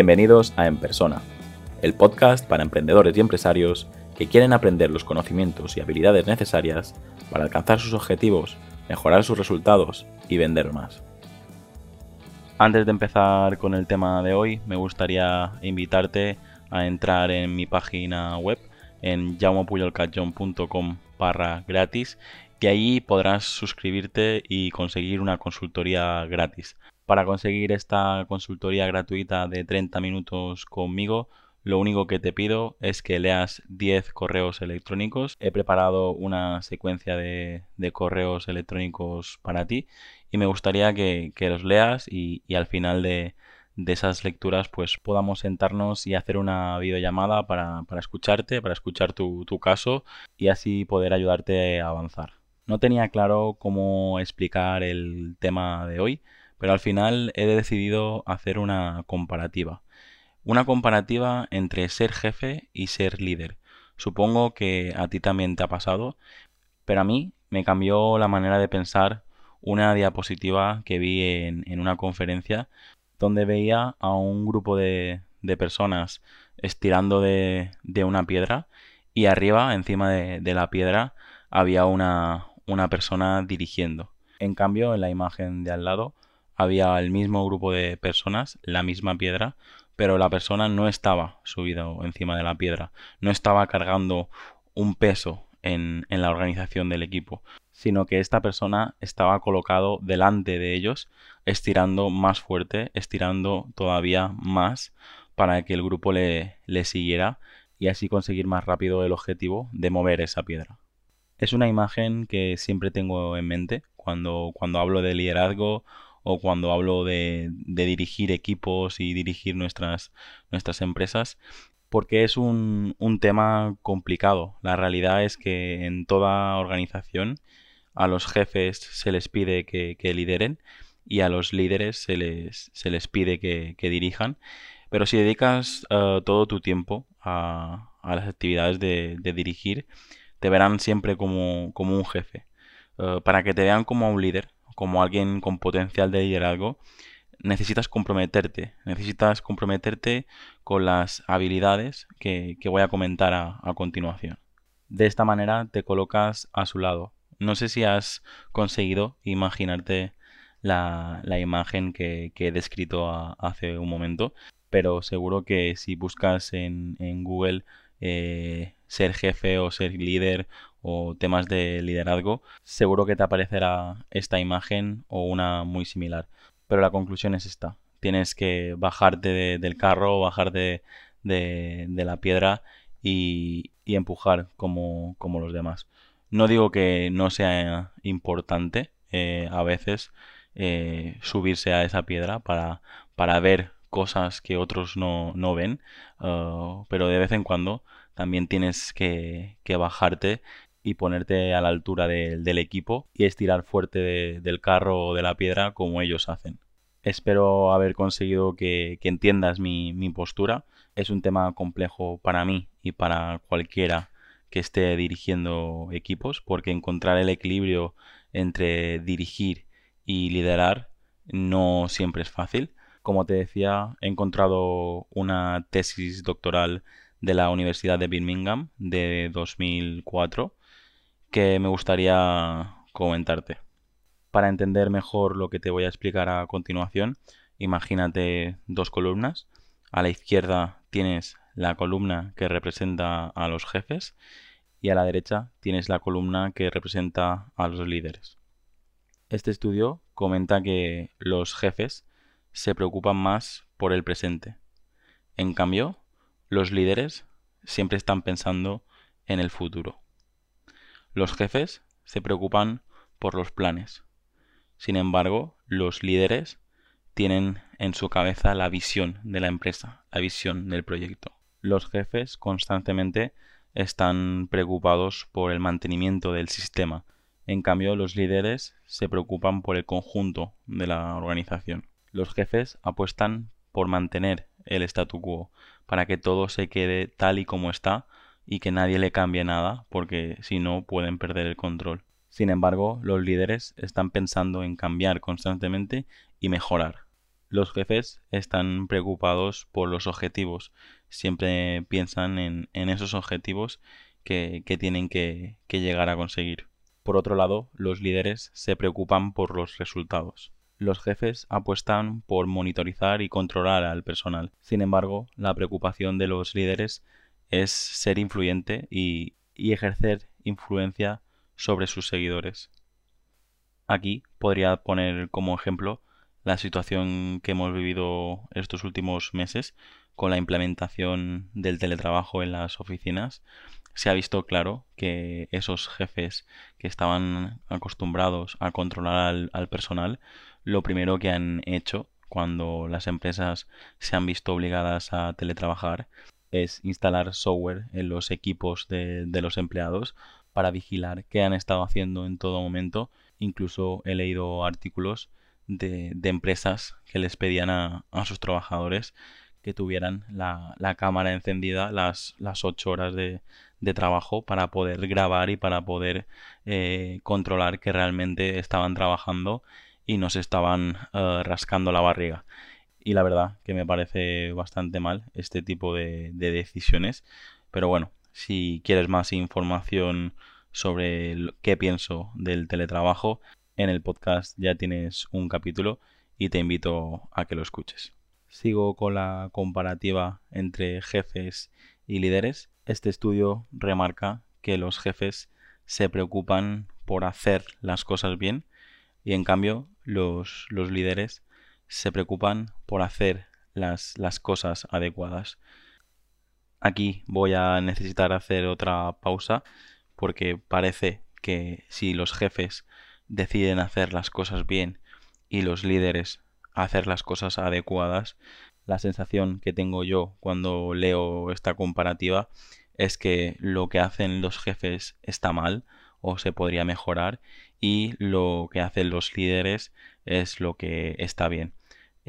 Bienvenidos a En Persona, el podcast para emprendedores y empresarios que quieren aprender los conocimientos y habilidades necesarias para alcanzar sus objetivos, mejorar sus resultados y vender más. Antes de empezar con el tema de hoy, me gustaría invitarte a entrar en mi página web en jaumopuyolcatjon.com barra gratis y ahí podrás suscribirte y conseguir una consultoría gratis. Para conseguir esta consultoría gratuita de 30 minutos conmigo, lo único que te pido es que leas 10 correos electrónicos. He preparado una secuencia de, correos electrónicos para ti y me gustaría que, los leas y, al final de, esas lecturas pues podamos sentarnos y hacer una videollamada para, escucharte, para escuchar tu caso y así poder ayudarte a avanzar. No tenía claro cómo explicar el tema de hoy, pero al final he decidido hacer una comparativa. Una comparativa entre ser jefe y ser líder. Supongo que a ti también te ha pasado, pero a mí me cambió la manera de pensar una diapositiva que vi en, una conferencia donde veía a un grupo de, personas estirando de, una piedra y arriba, encima de, la piedra, había una, una persona dirigiendo. En cambio, en la imagen de al lado había el mismo grupo de personas, la misma piedra, pero la persona no estaba subido encima de la piedra, no estaba cargando un peso en, la organización del equipo, sino que esta persona estaba colocado delante de ellos, estirando más fuerte, estirando todavía más para que el grupo le, le siguiera y así conseguir más rápido el objetivo de mover esa piedra. Es una imagen que siempre tengo en mente cuando, cuando hablo de liderazgo o cuando hablo de, dirigir equipos y dirigir nuestras, nuestras empresas, porque es un, tema complicado. La realidad es que en toda organización a los jefes se les pide que, lideren y a los líderes se les, se les pide que, dirijan. Pero si dedicas eh, todo tu tiempo a, las actividades de, dirigir, te verán siempre como, un jefe. Eh, para que te vean como un líder, como alguien con potencial de liderazgo, necesitas comprometerte, necesitas comprometerte con las habilidades que, voy a comentar a, continuación. De esta manera te colocas a su lado. No sé si has conseguido imaginarte la, imagen que, he descrito hace un momento, pero seguro que si buscas en, Google eh, ser jefe o ser líder o temas de liderazgo, seguro que te aparecerá esta imagen o una muy similar. Pero la conclusión es esta. Tienes que bajarte del carro, bajarte de, la piedra y, empujar como, los demás. No digo que no sea importante eh, a veces eh, subirse a esa piedra para, para ver cosas que otros no, ven, uh, pero de vez en cuando también tienes que, que bajarte y ponerte a la altura del equipo y estirar fuerte del carro o de la piedra como ellos hacen. Espero haber conseguido que, entiendas mi, postura. Es un tema complejo para mí y para cualquiera que esté dirigiendo equipos, porque encontrar el equilibrio entre dirigir y liderar no siempre es fácil. Como te decía, he encontrado una tesis doctoral de la Universidad de Birmingham de 2004 que me gustaría comentarte. Para entender mejor lo que te voy a explicar a continuación, imagínate dos columnas. A la izquierda tienes la columna que representa a los jefes y a la derecha tienes la columna que representa a los líderes. Este estudio comenta que los jefes se preocupan más por el presente. En cambio, los líderes siempre están pensando en el futuro. Los jefes se preocupan por los planes. Sin embargo, los líderes tienen en su cabeza la visión de la empresa, la visión del proyecto. Los jefes constantemente están preocupados por el mantenimiento del sistema. En cambio, los líderes se preocupan por el conjunto de la organización. Los jefes apuestan por mantener el statu quo, para que todo se quede tal y como está y que nadie le cambie nada porque si no pueden perder el control. Sin embargo, los líderes están pensando en cambiar constantemente y mejorar. Los jefes están preocupados por los objetivos, siempre piensan en, esos objetivos que, tienen que, llegar a conseguir. Por otro lado, los líderes se preocupan por los resultados. Los jefes apuestan por monitorizar y controlar al personal. Sin embargo, la preocupación de los líderes es ser influyente y, y ejercer influencia sobre sus seguidores. Aquí podría poner como ejemplo la situación que hemos vivido estos últimos meses con la implementación del teletrabajo en las oficinas, se ha visto claro que esos jefes que estaban acostumbrados a controlar al, personal, lo primero que han hecho cuando las empresas se han visto obligadas a teletrabajar es instalar software en los equipos de, los empleados para vigilar qué han estado haciendo en todo momento. Incluso he leído artículos de, empresas que les pedían a, sus trabajadores que tuvieran la, cámara encendida las, las 8 horas de, trabajo para poder grabar y para poder eh, controlar que realmente estaban trabajando y no se estaban eh, rascando la barriga. Y la verdad que me parece bastante mal este tipo de, de decisiones. Pero bueno, si quieres más información sobre qué pienso del teletrabajo, en el podcast ya tienes un capítulo y te invito a que lo escuches. Sigo con la comparativa entre jefes y líderes. Este estudio remarca que los jefes se preocupan por hacer las cosas bien y en cambio los líderes se preocupan por hacer las, las cosas adecuadas. Aquí voy a necesitar hacer otra pausa porque parece que si los jefes deciden hacer las cosas bien y los líderes hacer las cosas adecuadas, la sensación que tengo yo cuando leo esta comparativa es que lo que hacen los jefes está mal o se podría mejorar y lo que hacen los líderes es lo que está bien.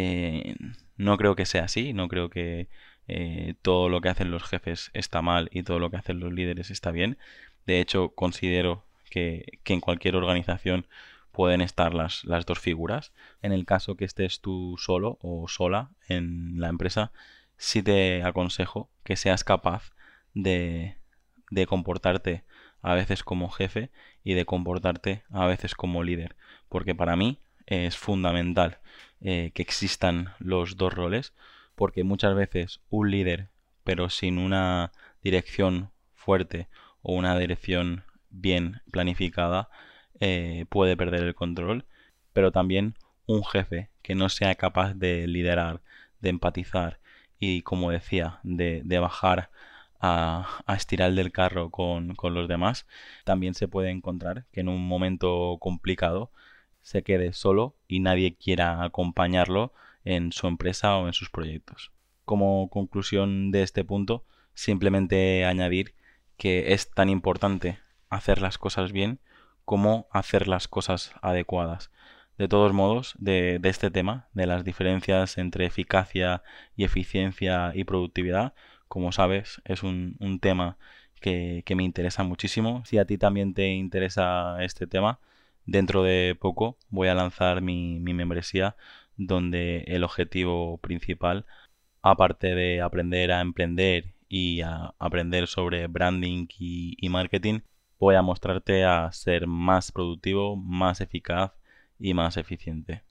Eh, no creo que sea así, no creo que eh, todo lo que hacen los jefes está mal y todo lo que hacen los líderes está bien. De hecho, considero que, en cualquier organización pueden estar las, las, dos figuras. En el caso que estés tú solo o sola en la empresa, sí te aconsejo que seas capaz de, de comportarte a veces como jefe y de comportarte a veces como líder. Porque para mí es fundamental eh, que existan los dos roles, porque muchas veces un líder, pero sin una dirección fuerte o una dirección bien planificada eh, puede perder el control, pero también un jefe que no sea capaz de liderar, de empatizar y, como decía, de, bajar a, estirar del carro con, con, los demás, también se puede encontrar que en un momento complicado se quede solo y nadie quiera acompañarlo en su empresa o en sus proyectos. Como conclusión de este punto, simplemente añadir que es tan importante hacer las cosas bien como hacer las cosas adecuadas. De todos modos, de, este tema, de las diferencias entre eficacia y eficiencia y productividad, como sabes, es un, tema que, me interesa muchísimo. Si a ti también te interesa este tema, dentro de poco voy a lanzar mi, membresía donde el objetivo principal, aparte de aprender a emprender y a aprender sobre branding y marketing, voy a mostrarte a ser más productivo, más eficaz y más eficiente.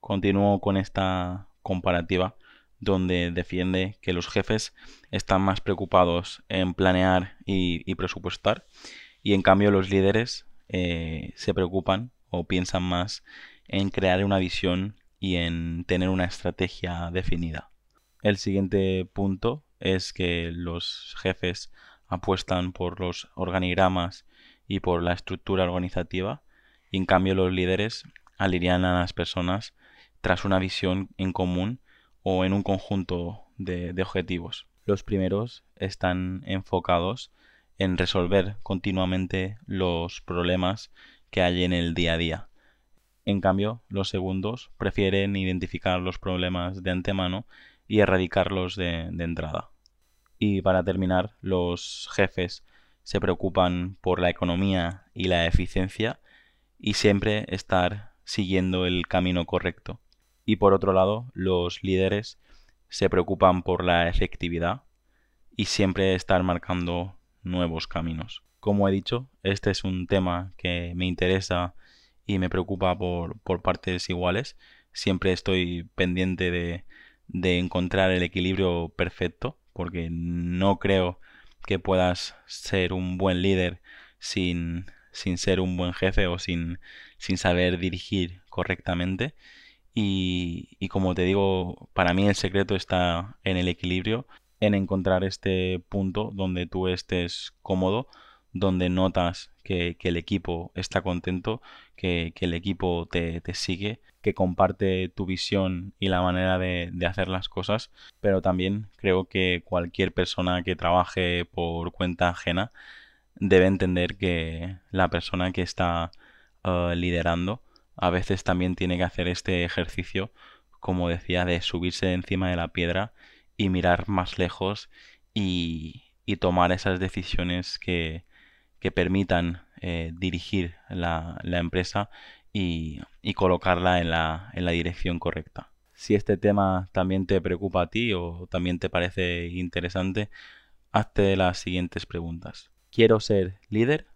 Continúo con esta comparativa donde defiende que los jefes están más preocupados en planear y, presupuestar y en cambio los líderes eh, se preocupan o piensan más en crear una visión y en tener una estrategia definida. El siguiente punto es que los jefes apuestan por los organigramas y por la estructura organizativa, y en cambio los líderes alinean a las personas tras una visión en común o en un conjunto de, de objetivos. Los primeros están enfocados en resolver continuamente los problemas que hay en el día a día. En cambio, los segundos prefieren identificar los problemas de antemano y erradicarlos de, entrada. Y para terminar, los jefes se preocupan por la economía y la eficiencia y siempre estar siguiendo el camino correcto. Y por otro lado, los líderes se preocupan por la efectividad y siempre estar marcando nuevos caminos. Como he dicho, este es un tema que me interesa y me preocupa por, partes iguales. Siempre estoy pendiente de, de encontrar el equilibrio perfecto porque no creo que puedas ser un buen líder sin, sin ser un buen jefe o sin, sin saber dirigir correctamente. Y, y, como te digo, para mí el secreto está en el equilibrio, en encontrar este punto donde tú estés cómodo, donde notas que, el equipo está contento, que, el equipo te, sigue, que comparte tu visión y la manera de, hacer las cosas, pero también creo que cualquier persona que trabaje por cuenta ajena debe entender que la persona que está eh, liderando a veces también tiene que hacer este ejercicio, como decía, de subirse encima de la piedra y mirar más lejos y, y tomar esas decisiones que, que permitan eh, dirigir la, empresa y, colocarla en la, en la dirección correcta. Si este tema también te preocupa a ti o también te parece interesante, hazte las siguientes preguntas. ¿Quiero ser líder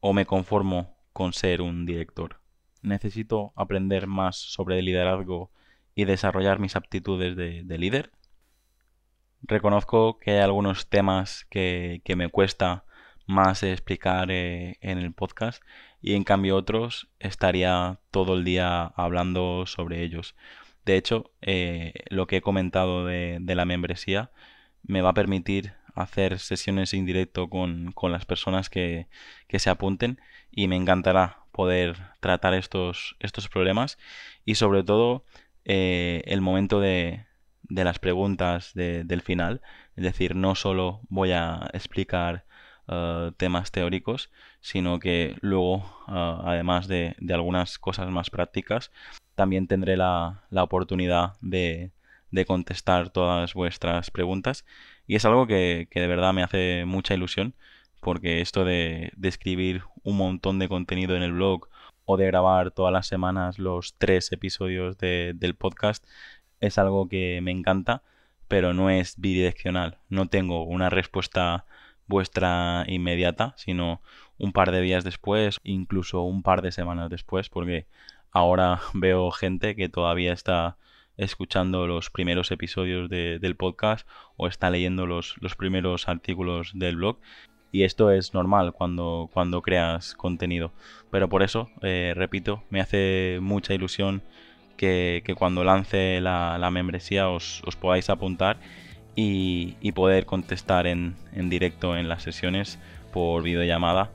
o me conformo con ser un director? ¿Necesito aprender más sobre liderazgo y desarrollar mis aptitudes de, líder? Reconozco que hay algunos temas que, que me cuesta más explicar eh, en el podcast y en cambio otros estaría todo el día hablando sobre ellos. De hecho, eh, lo que he comentado de, la membresía me va a permitir hacer sesiones en directo con, las personas que, se apunten y me encantará poder tratar estos, estos problemas y sobre todo eh, el momento de, de las preguntas del final. Es decir, no solo voy a explicar eh, temas teóricos, sino que luego, eh, además de, algunas cosas más prácticas, también tendré la, oportunidad de, contestar todas vuestras preguntas. Y es algo que, de verdad me hace mucha ilusión, porque esto de, escribir un montón de contenido en el blog o de grabar todas las semanas los tres episodios del podcast es algo que me encanta, pero no es bidireccional. No tengo una respuesta vuestra inmediata, sino un par de días después, incluso un par de semanas después, porque ahora veo gente que todavía está escuchando los primeros episodios del podcast o está leyendo los, los, primeros artículos del blog. Y esto es normal cuando, cuando creas contenido. Pero por eso, eh, repito, me hace mucha ilusión que, cuando lance la, membresía os, podáis apuntar y, poder contestar en, directo en las sesiones por videollamada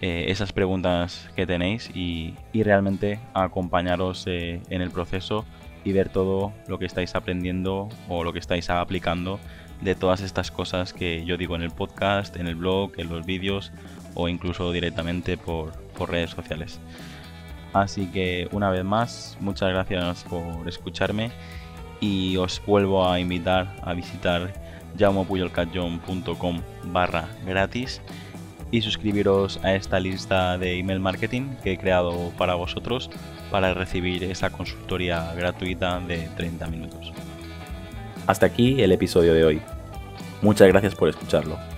eh, esas preguntas que tenéis y, realmente acompañaros eh, en el proceso y ver todo lo que estáis aprendiendo o lo que estáis aplicando de todas estas cosas que yo digo en el podcast, en el blog, en los vídeos o incluso directamente por redes sociales. Así que una vez más, muchas gracias por escucharme y os vuelvo a invitar a visitar jaumopuyolcatjon.com barra gratis y suscribiros a esta lista de email marketing que he creado para vosotros para recibir esa consultoría gratuita de 30 minutos. Hasta aquí el episodio de hoy. Muchas gracias por escucharlo.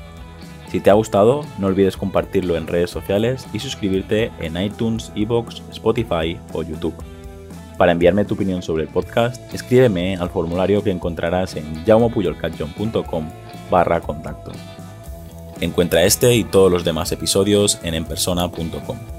Si te ha gustado, no olvides compartirlo en redes sociales y suscribirte en iTunes, Evox, Spotify o YouTube. Para enviarme tu opinión sobre el podcast, escríbeme al formulario que encontrarás en jaumopuyolcatjon.com barra contacto. Encuentra este y todos los demás episodios en enpersona.com.